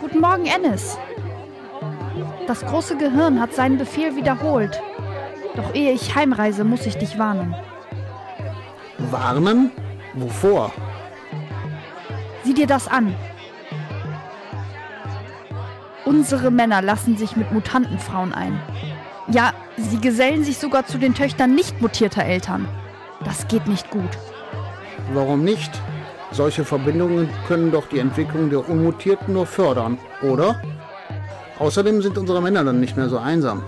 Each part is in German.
Guten Morgen, Ennis. Das große Gehirn hat seinen Befehl wiederholt. Doch ehe ich heimreise, muss ich dich warnen. Warnen? Wovor? Sieh dir das an. Unsere Männer lassen sich mit Mutantenfrauen ein. Ja, sie gesellen sich sogar zu den Töchtern nicht mutierter Eltern. Das geht nicht gut. Warum nicht? Solche Verbindungen können doch die Entwicklung der Unmutierten nur fördern, oder? Außerdem sind unsere Männer dann nicht mehr so einsam.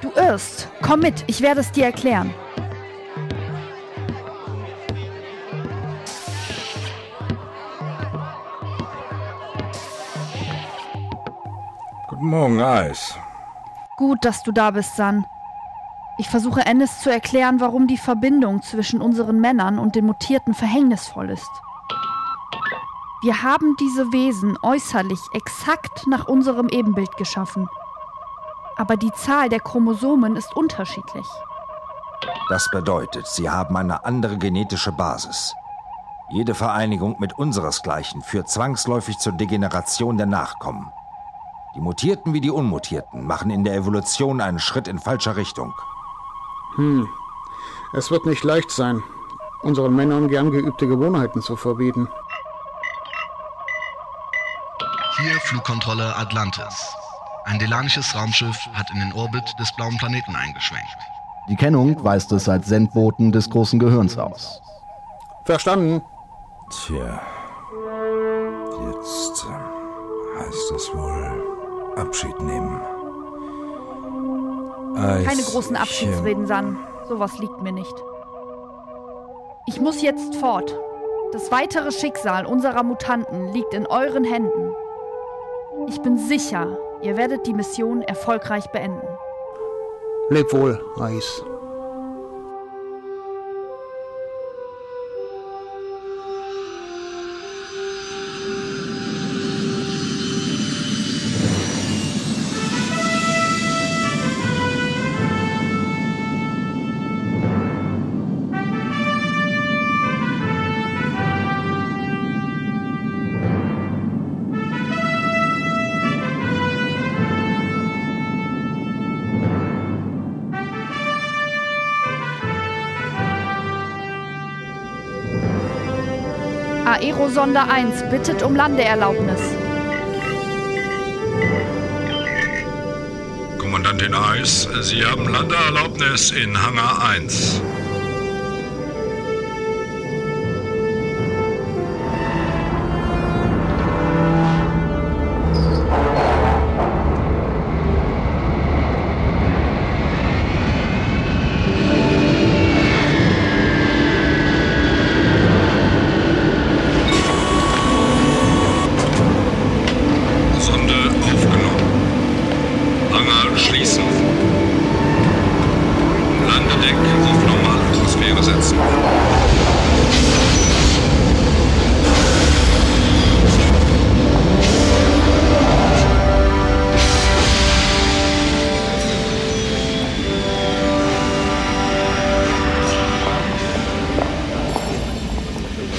Du irrst. Komm mit, ich werde es dir erklären. Morgen, Eis. Gut, dass du da bist, San. Ich versuche Ennis zu erklären, warum die Verbindung zwischen unseren Männern und den Mutierten verhängnisvoll ist. Wir haben diese Wesen äußerlich exakt nach unserem Ebenbild geschaffen. Aber die Zahl der Chromosomen ist unterschiedlich. Das bedeutet, sie haben eine andere genetische Basis. Jede Vereinigung mit unseresgleichen führt zwangsläufig zur Degeneration der Nachkommen. Die Mutierten wie die Unmutierten machen in der Evolution einen Schritt in falscher Richtung. Hm. Es wird nicht leicht sein, unseren Männern gern geübte Gewohnheiten zu verbieten. Hier Flugkontrolle Atlantis. Ein delanisches Raumschiff hat in den Orbit des blauen Planeten eingeschwenkt. Die Kennung weist es als Sendboten des großen Gehirns aus. Verstanden? Tja, jetzt äh, heißt es wohl Abschied nehmen. Eis, Keine großen Abschiedsreden, San. Sowas liegt mir nicht. Ich muss jetzt fort. Das weitere Schicksal unserer Mutanten liegt in euren Händen. Ich bin sicher, ihr werdet die Mission erfolgreich beenden. Leb wohl, Eis. Aerosonde 1 bittet um Landeerlaubnis. Kommandantin Eis, Sie haben Landeerlaubnis in Hangar 1.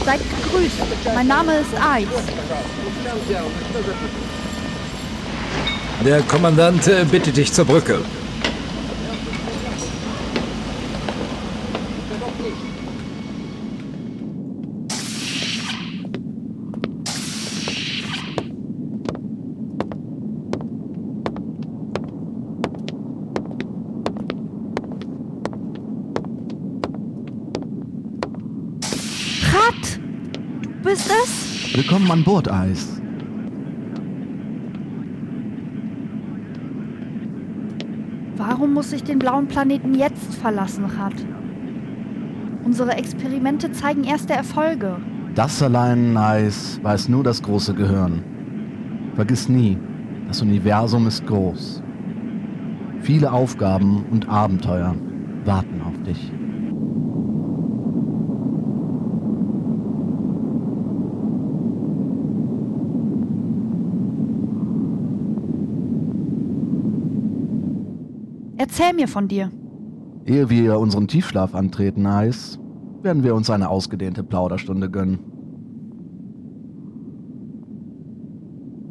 Seid gegrüßt. Mein Name ist Eis. Der Kommandant äh, bittet dich zur Brücke. Rat! Du bist es? Willkommen an Bord, Eis. Warum muss ich den blauen Planeten jetzt verlassen, Rat? Unsere Experimente zeigen erste Erfolge. Das allein, Eis, weiß nur das große Gehirn. Vergiss nie, das Universum ist groß. Viele Aufgaben und Abenteuer warten auf dich. Erzähl mir von dir. Ehe wir unseren Tiefschlaf antreten, Eis, werden wir uns eine ausgedehnte Plauderstunde gönnen.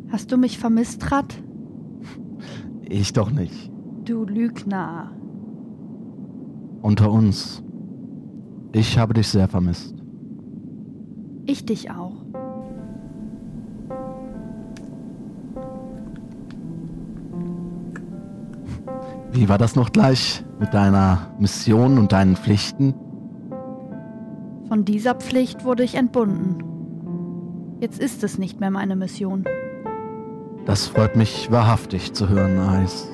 Hast du mich vermisst, Rat? Ich doch nicht. Du Lügner. Unter uns. Ich habe dich sehr vermisst. Ich dich auch. Wie war das noch gleich mit deiner Mission und deinen Pflichten? Von dieser Pflicht wurde ich entbunden. Jetzt ist es nicht mehr meine Mission. Das freut mich wahrhaftig zu hören, Eis.